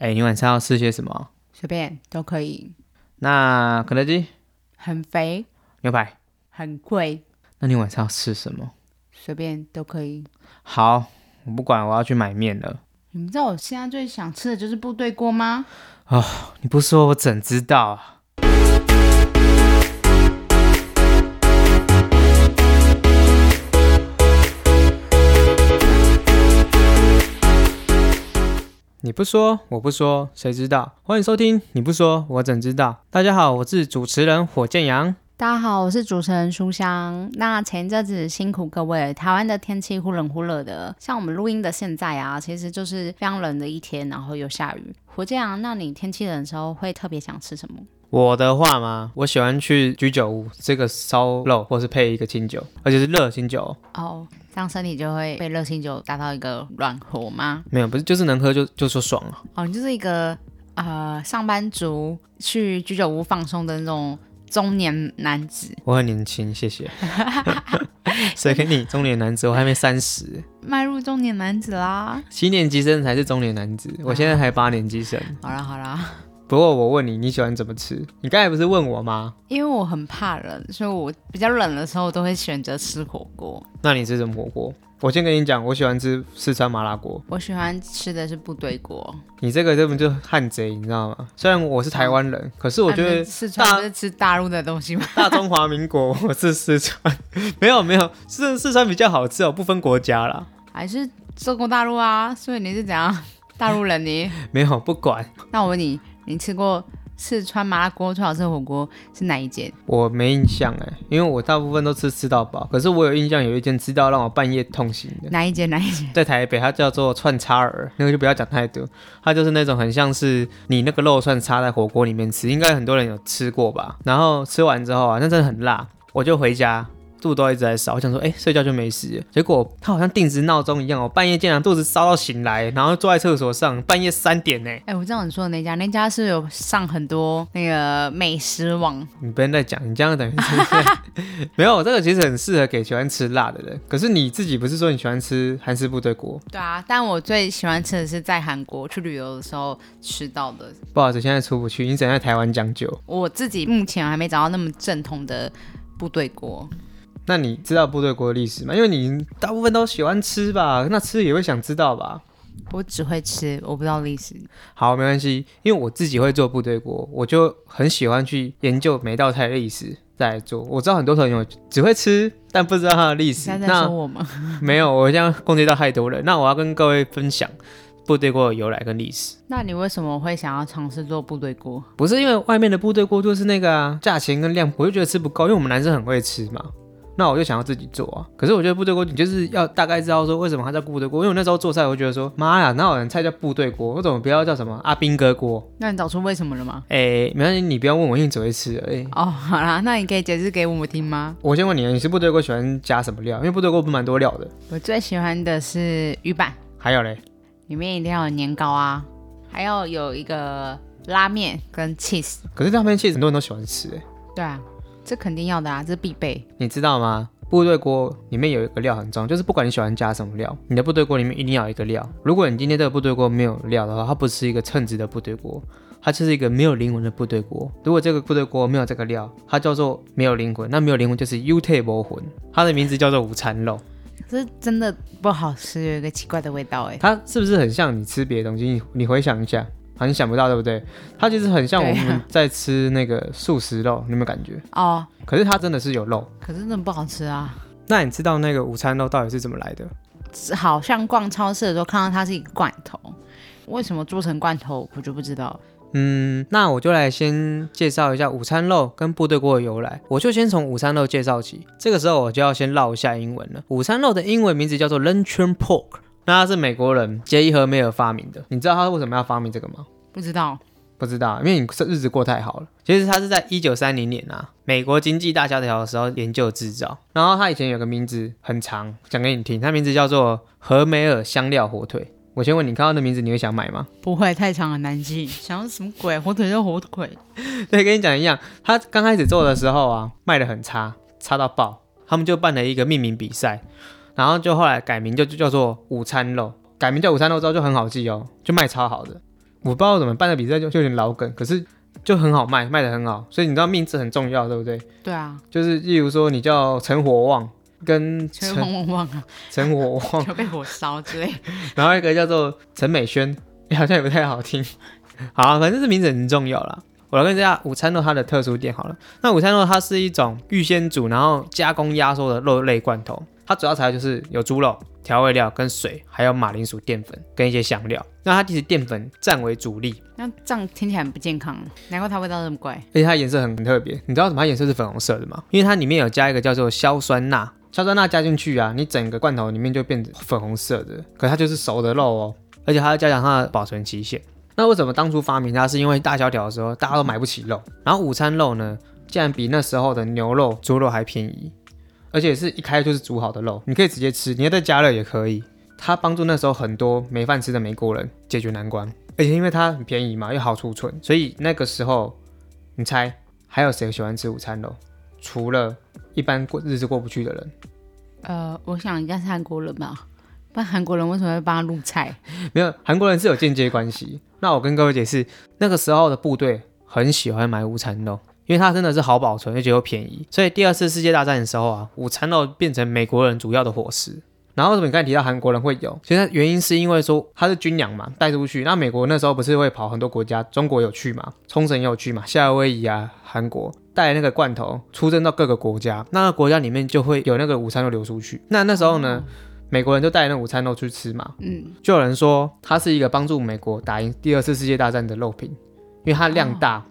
哎，你晚上要吃些什么？随便都可以。那肯德基很肥，牛排很贵。那你晚上要吃什么？随便都可以。好，我不管，我要去买面了。你们知道我现在最想吃的就是部队锅吗？哦，你不说我怎知道啊？你不说，我不说，谁知道？欢迎收听，你不说，我怎知道？大家好，我是主持人火箭羊。大家好，我是主持人书香。那前一阵子辛苦各位，台湾的天气忽冷忽热的，像我们录音的现在啊，其实就是非常冷的一天，然后又下雨。火箭羊，那你天气冷的时候会特别想吃什么？我的话吗？我喜欢去居酒屋吃个烧肉，或是配一个清酒，而且是热清酒。哦。这样身体就会被热清酒达到一个暖和吗？没有，不是，就是能喝就就说爽了。哦，你就是一个呃上班族去居酒屋放松的那种中年男子。我很年轻，谢谢。谁给你中年男子？我还没三十，迈入中年男子啦。七年级生才是中年男子，我现在还八年级生。好啦好啦。不过我问你，你喜欢怎么吃？你刚才不是问我吗？因为我很怕冷，所以我比较冷的时候都会选择吃火锅。那你吃什么火锅？我先跟你讲，我喜欢吃四川麻辣锅。我喜欢吃的是部队锅。你这个根本就汉贼，你知道吗？虽然我是台湾人，可是我觉得四川不是吃大陆的东西吗？大中华民国，我是四川。没有没有，四四川比较好吃哦，不分国家啦。还是中国大陆啊？所以你是怎样大陆人？呢 没有不管。那我问你。你吃过四川麻辣锅最好吃的火锅是哪一间？我没印象哎，因为我大部分都吃吃到饱。可是我有印象有一间吃到让我半夜痛醒的。哪一间？哪一间？在台北，它叫做串叉儿，那个就不要讲太多。它就是那种很像是你那个肉串插在火锅里面吃，应该很多人有吃过吧？然后吃完之后啊，那真的很辣，我就回家。肚子都一直在烧，我想说，哎，睡觉就没事。结果他好像定时闹钟一样，我半夜竟然肚子烧到醒来，然后坐在厕所上，半夜三点呢。哎，我知道你说的那家，那家是有上很多那个美食网。你不用再讲，你这样等于 没有。这个其实很适合给喜欢吃辣的人。可是你自己不是说你喜欢吃韩式部队锅？对啊，但我最喜欢吃的是在韩国去旅游的时候吃到的。不好意思，现在出不去，你只能在台湾讲究。我自己目前还没找到那么正统的部队锅。那你知道部队锅的历史吗？因为你大部分都喜欢吃吧，那吃也会想知道吧。我只会吃，我不知道历史。好，没关系，因为我自己会做部队锅，我就很喜欢去研究每道菜的历史再来做。我知道很多朋友只会吃，但不知道它的历史。在说我吗？没有，我这样攻击到太多了。那我要跟各位分享部队锅的由来跟历史。那你为什么会想要尝试做部队锅？不是因为外面的部队锅就是那个啊，价钱跟量，我就觉得吃不够，因为我们男生很会吃嘛。那我就想要自己做啊，可是我觉得部队锅你就是要大概知道说为什么它叫部队锅，因为我那时候做菜，我觉得说妈呀，哪有人菜叫部队锅？我怎么不要叫什么阿兵哥锅？那你找出为什么了吗？哎，没关系，你不要问我，因为只会吃而已。哦，好啦，那你可以解释给我们听吗？我先问你，你是部队锅喜欢加什么料？因为部队锅不蛮多料的。我最喜欢的是鱼板，还有嘞，里面一定要有年糕啊，还要有一个拉面跟 cheese。可是拉面 cheese 很多人都喜欢吃，哎。对啊，这肯定要的啊，这必备。你知道吗？部队锅里面有一个料很重要，就是不管你喜欢加什么料，你的部队锅里面一定要有一个料。如果你今天这个部队锅没有料的话，它不是一个称职的部队锅，它就是一个没有灵魂的部队锅。如果这个部队锅没有这个料，它叫做没有灵魂。那没有灵魂就是 U table 魂，它的名字叫做午餐肉。这真的不好吃，有一个奇怪的味道哎。它是不是很像你吃别的东西？你你回想一下。很想不到，对不对？它其实很像我们在吃那个素食肉，你有没有感觉？哦。可是它真的是有肉，可是真的不好吃啊。那你知道那个午餐肉到底是怎么来的？好像逛超市的时候看到它是一个罐头，为什么做成罐头我就不知道。嗯，那我就来先介绍一下午餐肉跟部队锅的由来。我就先从午餐肉介绍起。这个时候我就要先唠一下英文了。午餐肉的英文名字叫做 luncheon pork。那他是美国人杰伊·和梅尔发明的，你知道他为什么要发明这个吗？不知道，不知道，因为你日子过太好了。其实他是在一九三零年啊，美国经济大萧条的时候研究制造。然后他以前有个名字很长，讲给你听，他名字叫做和梅尔香料火腿。我先问你，看到那名字你会想买吗？不会，太长很难记。想什么鬼？火腿就火腿。对，跟你讲一样，他刚开始做的时候啊，卖的很差，差到爆。他们就办了一个命名比赛。然后就后来改名就就叫做午餐肉，改名叫午餐肉之后就很好记哦，就卖超好的。我不知道怎么办的比赛就就有点老梗，可是就很好卖，卖的很好，所以你知道名字很重要，对不对？对啊，就是例如说你叫陈火旺跟陈陈旺旺啊，陈火旺，就被火烧之类。然后一个叫做陈美萱，诶好像也不太好听。好、啊，反正这名字很重要啦。我来跟大家午餐肉它的特殊点好了。那午餐肉它是一种预先煮然后加工压缩的肉类罐头，它主要材料就是有猪肉、调味料跟水，还有马铃薯淀粉跟一些香料。那它其实淀粉占为主力，那这样听起来很不健康，难怪它味道这么怪。而且它颜色很很特别。你知道为什么它颜色是粉红色的吗？因为它里面有加一个叫做硝酸钠，硝酸钠加进去啊，你整个罐头里面就变成粉红色的，可它就是熟的肉哦，而且它要加强它的保存期限。那为什么当初发明它？是因为大萧条的时候大家都买不起肉，然后午餐肉呢，竟然比那时候的牛肉、猪肉还便宜，而且是一开就是煮好的肉，你可以直接吃，你要再加热也可以。它帮助那时候很多没饭吃的美国人解决难关，而且因为它很便宜嘛，又好储存，所以那个时候你猜还有谁喜欢吃午餐肉？除了一般过日子过不去的人，呃，我想应该是韩国人吧，不然韩国人为什么会帮他入菜？没有韩国人是有间接关系。那我跟各位解释，那个时候的部队很喜欢买午餐肉，因为它真的是好保存，而且又便宜。所以第二次世界大战的时候啊，午餐肉变成美国人主要的伙食。然后为什么你刚才提到韩国人会有？其实原因是因为说他是军粮嘛，带出去。那美国那时候不是会跑很多国家，中国有去嘛，冲绳也有去嘛，夏威夷啊，韩国带那个罐头出征到各个国家，那个国家里面就会有那个午餐肉流出去。那那时候呢，美国人就带那午餐肉去吃嘛，嗯，就有人说它是一个帮助美国打赢第二次世界大战的肉品，因为它量大，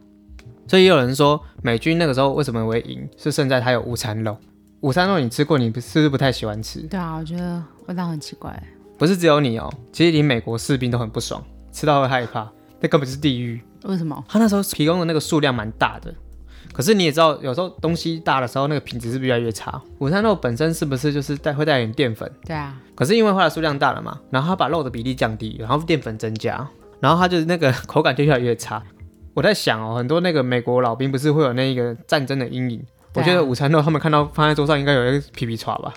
所以也有人说美军那个时候为什么会赢，是胜在它有午餐肉。午餐肉你吃过，你不是不是不太喜欢吃？对啊，我觉得味道很奇怪。不是只有你哦，其实连美国士兵都很不爽，吃到会害怕，那根本是地狱。为什么？他那时候提供的那个数量蛮大的，可是你也知道，有时候东西大的时候，那个品质是不是越来越差？午餐肉本身是不是就是带会带点淀粉？对啊，可是因为后来数量大了嘛，然后他把肉的比例降低，然后淀粉增加，然后它就是那个口感就越来越差。我在想哦，很多那个美国老兵不是会有那个战争的阴影？我觉得午餐肉他们看到放在桌上，应该有一个皮皮叉吧？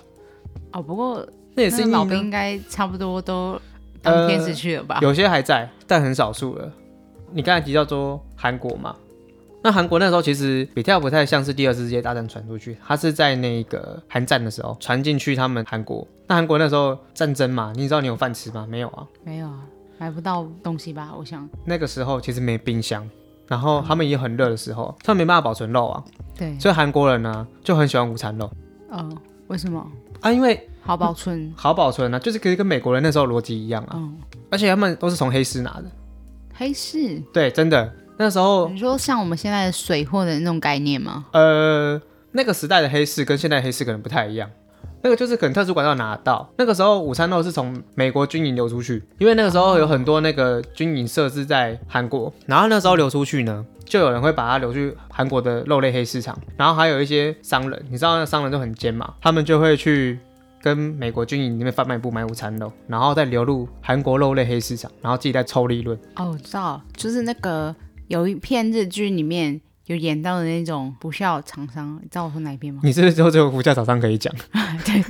哦，不过那也是老兵应该差不多都当天使去了吧？有些还在，但很少数了。你刚才提到说韩国嘛，那韩国那时候其实比较不太像是第二次世界大战传出去，它是在那个韩战的时候传进去他们韩国。那韩国那时候战争嘛，你知道你有饭吃吗？没有啊。没有啊，买不到东西吧？我想，那个时候其实没冰箱，然后他们也很热的时候，他们没办法保存肉啊，对，所以韩国人呢就很喜欢午餐肉。嗯、为什么？啊，因为好保存，好保存啊，就是可以跟美国人那时候逻辑一样啊，嗯，而且他们都是从黑市拿的，黑市，对，真的。那时候你说像我们现在的水货的那种概念吗？呃，那个时代的黑市跟现在的黑市可能不太一样。那个就是可能特殊管道拿到。那个时候午餐肉是从美国军营流出去，因为那个时候有很多那个军营设置在韩国，然后那时候流出去呢，就有人会把它流去韩国的肉类黑市场，然后还有一些商人，你知道那商人都很奸嘛，他们就会去跟美国军营里面贩卖部买午餐肉，然后再流入韩国肉类黑市场，然后自己再抽利润。哦，我知道，就是那个有一片日剧里面有演到的那种不孝厂商，你知道我说哪一边吗？你是不是之后只有不孝厂商可以讲？对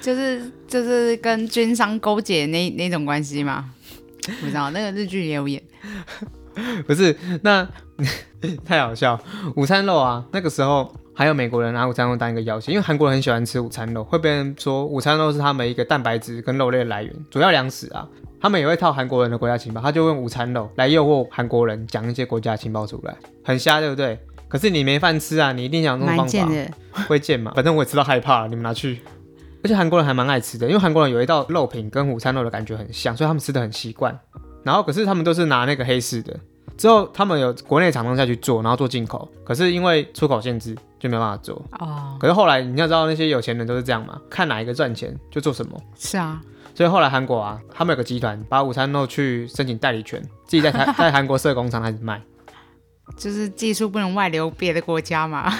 就是就是跟军商勾结那那种关系吗？不知道，那个日剧也有演。不是，那 太好笑。午餐肉啊，那个时候还有美国人拿午餐肉当一个要挟，因为韩国人很喜欢吃午餐肉，会被人说午餐肉是他们一个蛋白质跟肉类的来源，主要粮食啊。他们也会套韩国人的国家情报，他就用午餐肉来诱惑韩国人讲一些国家情报出来，很瞎，对不对？可是你没饭吃啊，你一定想用这种蛮方法，贱的，会贱嘛？反正我也吃到害怕，你们拿去。而且韩国人还蛮爱吃的，因为韩国人有一道肉品跟午餐肉的感觉很像，所以他们吃的很习惯。然后可是他们都是拿那个黑市的，之后他们有国内厂商下去做，然后做进口，可是因为出口限制就没办法做。哦，可是后来你要知道那些有钱人都是这样嘛，看哪一个赚钱就做什么。是啊，所以后来韩国啊，他们有个集团把午餐肉去申请代理权，自己在台 在韩国设工厂开始卖。就是技术不能外流别的国家嘛。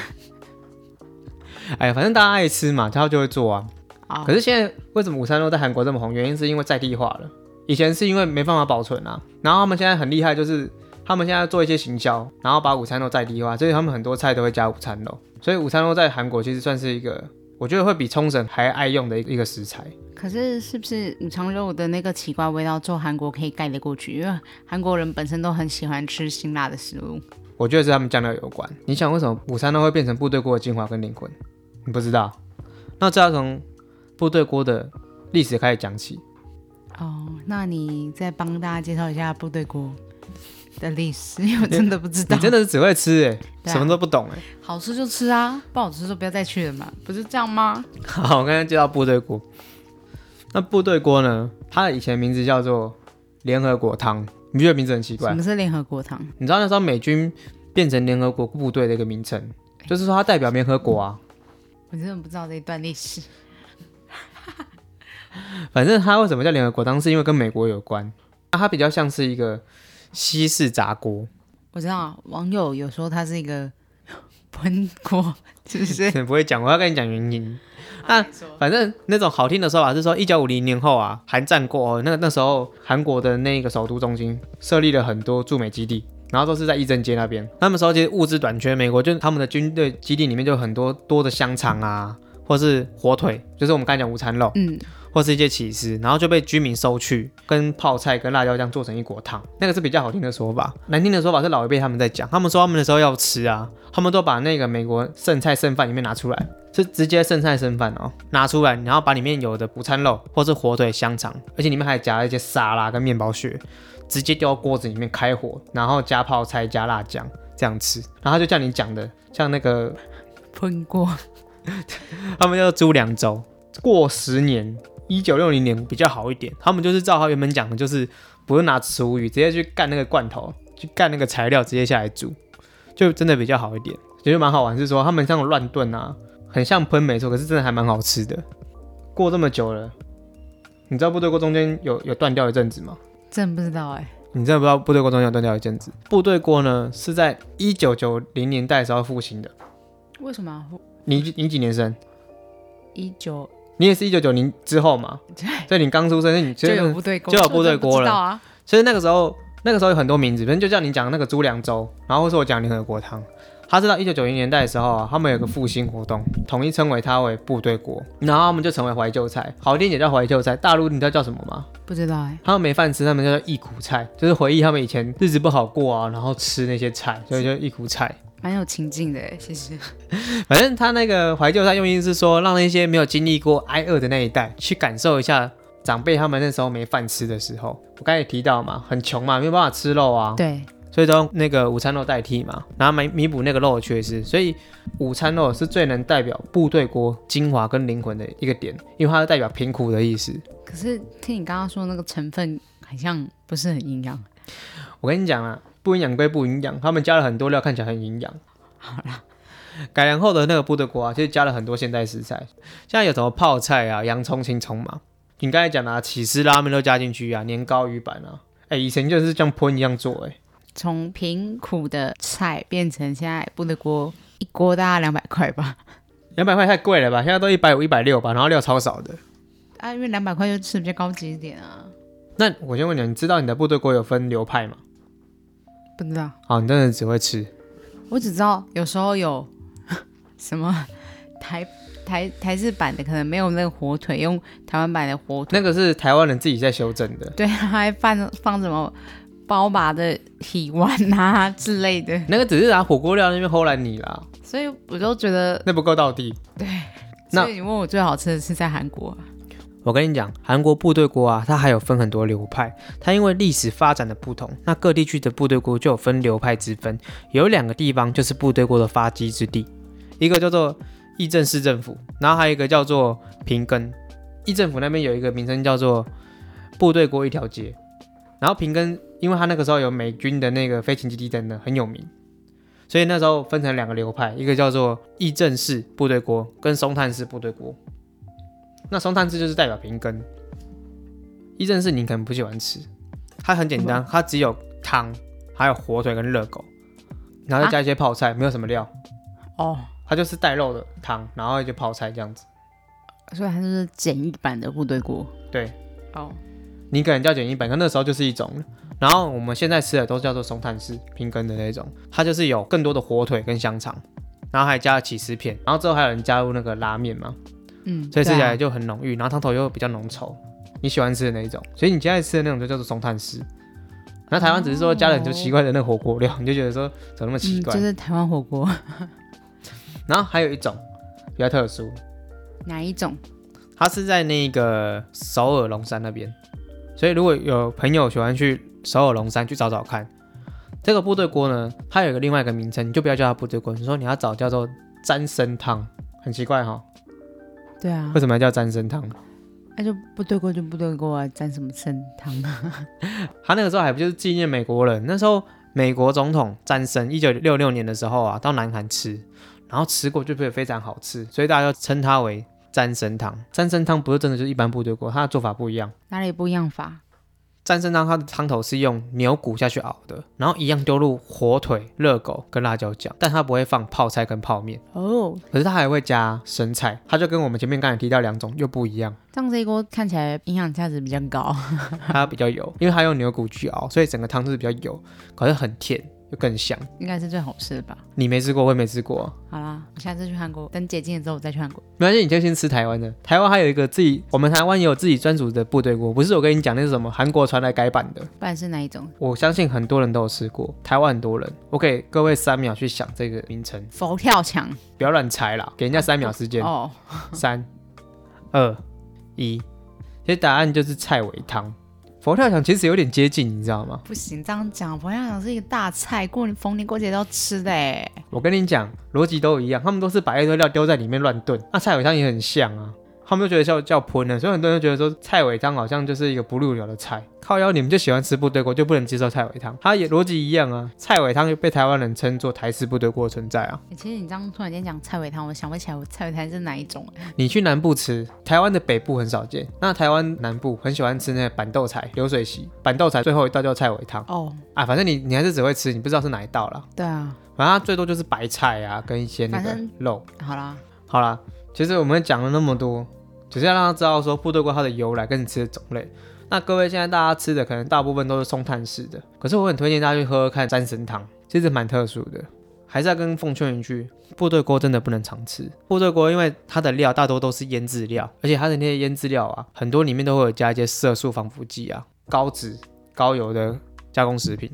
哎呀，反正大家爱吃嘛，他就会做啊。啊可是现在为什么午餐肉在韩国这么红？原因是因为在地化了。以前是因为没办法保存啊，然后他们现在很厉害，就是他们现在做一些行销，然后把午餐肉在地化，所以他们很多菜都会加午餐肉。所以午餐肉在韩国其实算是一个我觉得会比冲绳还爱用的一个食材。可是是不是五常肉的那个奇怪味道，做韩国可以盖得过去？因为韩国人本身都很喜欢吃辛辣的食物。我觉得是他们酱料有关。你想为什么午餐肉会变成部队锅的精华跟灵魂？你不知道？那这要从部队锅的历史开始讲起。哦，那你再帮大家介绍一下部队锅的历史，因 为我真的不知道。你真的是只会吃哎、什么都不懂哎、好吃就吃啊，不好吃就不要再去了嘛，不是这样吗？好，我刚才介绍部队锅。那部队锅呢？它的以前名字叫做联合国汤，你不觉得名字很奇怪什？么是联合国汤？你知道那时候美军变成联合国部队的一个名称，就是说它代表联合国啊。我真的不知道这一段历史。反正它为什么叫联合国汤，是因为跟美国有关。那它比较像是一个西式炸锅，我知道网友有说它是一个 喷锅，是不是？不会讲，我要跟你讲原因。那反正那种好听的说法是说，一九五零年后啊，韩战过后，那那时候韩国的那个首都中心设立了很多驻美基地，然后都是在义政街那边。那么时候其实物资短缺，美国就他们的军队基地里面就有很多多的香肠啊，或是火腿，就是我们刚才讲午餐肉，嗯，或是一些起司，然后就被居民收去，跟泡菜跟辣椒酱做成一锅汤，那个是比较好听的说法。难听的说法是老一辈他们在讲，他们说他们的时候要吃啊，他们都把那个美国剩菜剩饭里面拿出来，是直接剩菜剩饭哦，拿出来，然后把里面有的午餐肉或是火腿、香肠，而且里面还夹了一些沙拉跟面包屑，直接丢到锅子里面开火，然后加泡菜加辣酱这样吃，然后他就像你讲的，像那个 喷锅。他们叫猪两周，过十年，一九六零年比较好一点。他们就是照他原本讲的，就是不用拿厨余直接去干那个罐头，去干那个材料，直接下来煮，就真的比较好一点。觉得蛮好玩，是说他们像乱炖啊，很像喷没错，可是真的还蛮好吃的。过这么久了，你知道部队锅中间有有断掉一阵子吗？真不知道哎、你真的不知道部队锅中间有断掉一阵子？部队锅呢是在一九九零年代的时候复兴的。为什么你你几年生？一九你也是一九九零之后嘛？对所以你刚出生，你就有部队锅，就有部队锅了我真的不知道啊？所以那个时候，那个时候有很多名字，反正就叫你讲那个猪粮粥，然后或是我讲联合国汤。他是到一九九零年代的时候啊，他们有个复兴活动，统一称为他为部队国，然后他们就成为怀旧菜，好听也叫怀旧菜。大陆你知道叫什么吗？不知道哎、他们没饭吃，他们叫做忆苦菜，就是回忆他们以前日子不好过啊，然后吃那些菜，所以就忆苦菜。蛮有情境的哎、其实。反正他那个怀旧菜用意是说，让那些没有经历过挨饿的那一代去感受一下长辈他们那时候没饭吃的时候。我刚才也提到嘛，很穷嘛，没有办法吃肉啊，对，所以都用那个午餐肉代替嘛，然后弥弥补那个肉的缺失。所以午餐肉是最能代表部队锅精华跟灵魂的一个点，因为它是代表贫苦的意思。可是听你刚刚说那个成分好像不是很营养。我跟你讲啊，不营养归不营养，他们加了很多料，看起来很营养。好啦，改良后的那个部队锅啊，其实加了很多现代食材，现在有什么泡菜啊、洋葱、青葱嘛。你刚才讲的、啊、起司拉面都加进去啊，年糕、鱼板啊，哎，以前就是像喷一样做、哎，从贫苦的菜变成现在部队锅，一锅大概两百块吧。两百块太贵了吧？现在都一百五、一百六吧，然后料超少的。啊，因为两百块就吃比较高级一点啊。那我先问你，你知道你的部队锅有分流派吗？不知道，好，你真的只会吃。我只知道有时候有 什么台台台式版的可能没有那个火腿，用台湾版的火腿，那个是台湾人自己在修正的。对，还放放什么包麻的体丸啊之类的，那个只是拿火锅料那边齁来你啦，所以我就觉得，那不够到地。那所以你问我最好吃的是在韩国啊，我跟你讲，韩国部队锅啊，它还有分很多流派。它因为历史发展的不同，那各地区的部队锅就有分流派之分。有两个地方就是部队锅的发迹之地，一个叫做义政市政府，然后还有一个叫做平根。义政府那边有一个名称叫做部队锅一条街，然后平根，因为他那个时候有美军的那个飞行基地等等很有名，所以那时候分成两个流派，一个叫做义政式部队锅跟松炭式部队锅。那松炭式就是代表平根，一正式你可能不喜欢吃，它很简单，它只有汤，还有火腿跟热狗，然后再加一些泡菜，没有什么料，哦，它就是带肉的汤，然后一些泡菜这样子。所以它就是简易版的部队锅。对，哦，你可能叫简易版，可那时候就是一种。然后我们现在吃的都叫做松炭式平根的那种，它就是有更多的火腿跟香肠，然后还加了起司片，然后之后还有人加入那个拉面嘛，嗯，所以吃起来就很浓郁，然后汤头又比较浓稠，你喜欢吃的那一种，所以你现在吃的那种就叫做松炭丝。那台湾只是说加了很多奇怪的那个火锅料，你就觉得说怎么那么奇嗯，怪。就是台湾火锅然后还有一种比较特殊，哪一种？它是在那个首尔龙山那边，所以如果有朋友喜欢去首尔龙山去找找看，这个部队锅呢，它有一个另外一个名称，你就不要叫它部队锅，你说你要找叫做沾参汤，很奇怪哈、对啊为，什么要叫沾参汤？那就部队锅就部队锅啊，沾什么参汤啊？他那个时候还不就是纪念美国人？那时候美国总统詹森一九六六年的时候啊，到南韩吃，然后吃过就觉得非常好吃，所以大家就称它为詹参汤。詹参汤不是真的就是一般部队锅，它的做法不一样。哪里不一样法？詹参汤它的汤头是用牛骨下去熬的，然后一样丢入火腿、热狗跟辣椒酱，但它不会放泡菜跟泡面，哦，可是它还会加生菜，它就跟我们前面刚才提到两种又不一样，这样这一锅看起来营养价值比较高。它比较油，因为它用牛骨去熬，所以整个汤是比较油，可是很甜又更香。应该是最好吃的吧。你没吃过，我也没吃过。好啦，我下次去韩国，等解禁了之后我再去韩国。没关系，你就先吃台湾的。台湾还有一个自己，我们台湾也有自己专属的部队锅，不是我跟你讲那是什么韩国传来改版的。不然是哪一种？我相信很多人都有吃过，台湾很多人。我给各位三秒去想这个名称，佛跳墙。不要乱猜啦，给人家三秒时间。哦，三、二、一，其实答案就是菜尾汤。佛跳墙其实有点接近，你知道吗？不行，这样讲，佛跳墙是一个大菜，过年逢年过节都要吃的哎。我跟你讲，逻辑都一样，他们都是把一堆料丢在里面乱炖。那菜尾汤也很像啊，他们就觉得叫叫喷了，所以很多人就觉得说菜尾汤好像就是一个不入流的菜。靠腰，你们就喜欢吃部队锅，就不能接受菜尾汤？它也逻辑一样啊，菜尾汤就被台湾人称作台式部队锅存在啊。欸其实你这样突然间讲菜尾汤，我想不起来我菜尾汤是哪一种哎。你去南部吃，台湾的北部很少见，那台湾南部很喜欢吃那个板豆菜、流水席。板豆菜最后一道叫菜尾汤哦，啊，反正你你还是只会吃，你不知道是哪一道啦。对啊，反正它最多就是白菜啊，跟一些那个肉。好啦，好啦，其实我们讲了那么多，只是要让他知道说部队锅它的由来跟你吃的种类。那各位现在大家吃的可能大部分都是松炭式的，可是我很推荐大家去喝喝看三神汤，其实蛮特殊的。还是要跟奉劝一句，部队锅真的不能常吃。部队锅因为它的料大多都是腌制料，而且它的那些腌制料啊，很多里面都会有加一些色素防腐剂啊、高脂、高油的加工食品，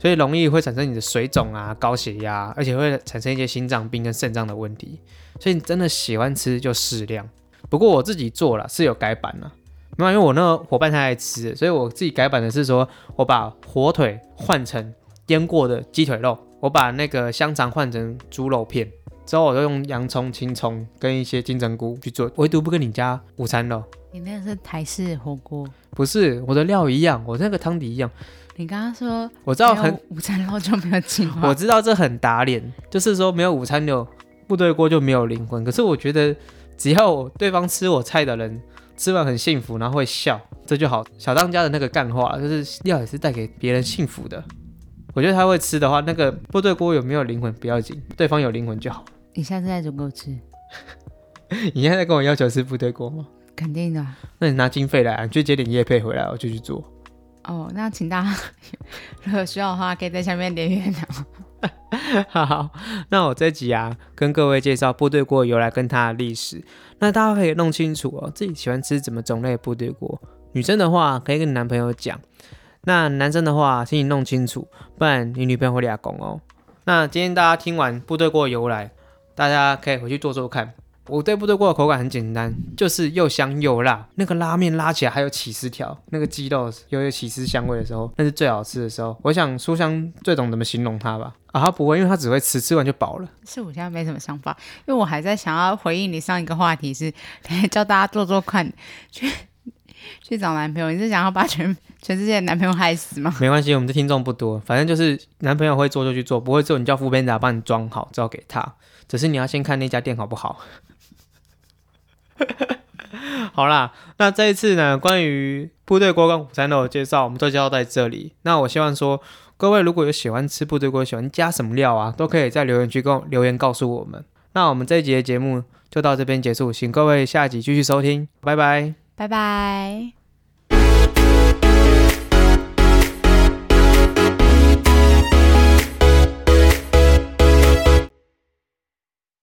所以容易会产生你的水肿啊、高血压，而且会产生一些心脏病跟肾脏的问题。所以你真的喜欢吃就适量。不过我自己做了是有改版了，没有，因为我那个伙伴太爱吃，所以我自己改版的是说，我把火腿换成腌过的鸡腿肉，我把那个香肠换成猪肉片，之后我就用洋葱、青葱跟一些金针菇去做，唯独不跟你加午餐肉。你那个是台式火锅，不是我的料一样，我那个汤底一样，你刚刚说我知道很，午餐肉就没有进化我，知道这很打脸，就是说没有午餐肉，部队锅就没有灵魂。可是我觉得，只要对方吃我菜的人吃完很幸福，然后会笑，这就好。小当家的那个干话，就是料也是带给别人幸福的。我觉得他会吃的话，那个部队锅有没有灵魂不要紧，对方有灵魂就好。你下次再煮给我吃，你现在在跟我要求吃部队锅吗？肯定的啊。那你拿经费来啊，你就接点业配回来，我就去做。哦，那请大家 如果需要的话，可以在下面留言哦。好，那我这集啊，跟各位介绍部队锅由来跟它的历史。那大家可以弄清楚哦，自己喜欢吃什么种类的部队锅。女生的话，可以跟你男朋友讲；那男生的话，请你弄清楚，不然你女朋友会俩拱哦。那今天大家听完部队锅由来，大家可以回去做做看。我对部队锅的口感很简单，就是又香又辣。那个拉面拉起来还有起司条，那个鸡肉又有起司香味的时候，那是最好吃的时候。我想书香最懂怎么形容它吧。啊，他不会，因为他只会吃，吃完就饱了。是我现在没什么想法，因为我还在想要回应你上一个话题是，教大家做做看，去去找男朋友。你是想要把全全世界的男朋友害死吗？没关系，我们的听众不多，反正就是男朋友会做就去做，不会做你叫副班长帮你装好之后给他。只是你要先看那家店好不好。好啦，那这一次呢，关于部队锅跟午餐肉的介绍，我们就介绍在这里。那我希望说，各位如果有喜欢吃部队锅，喜欢加什么料啊，都可以在留言区跟留言告诉我们。那我们这一集的节目就到这边结束，请各位下集继续收听，拜拜。拜拜。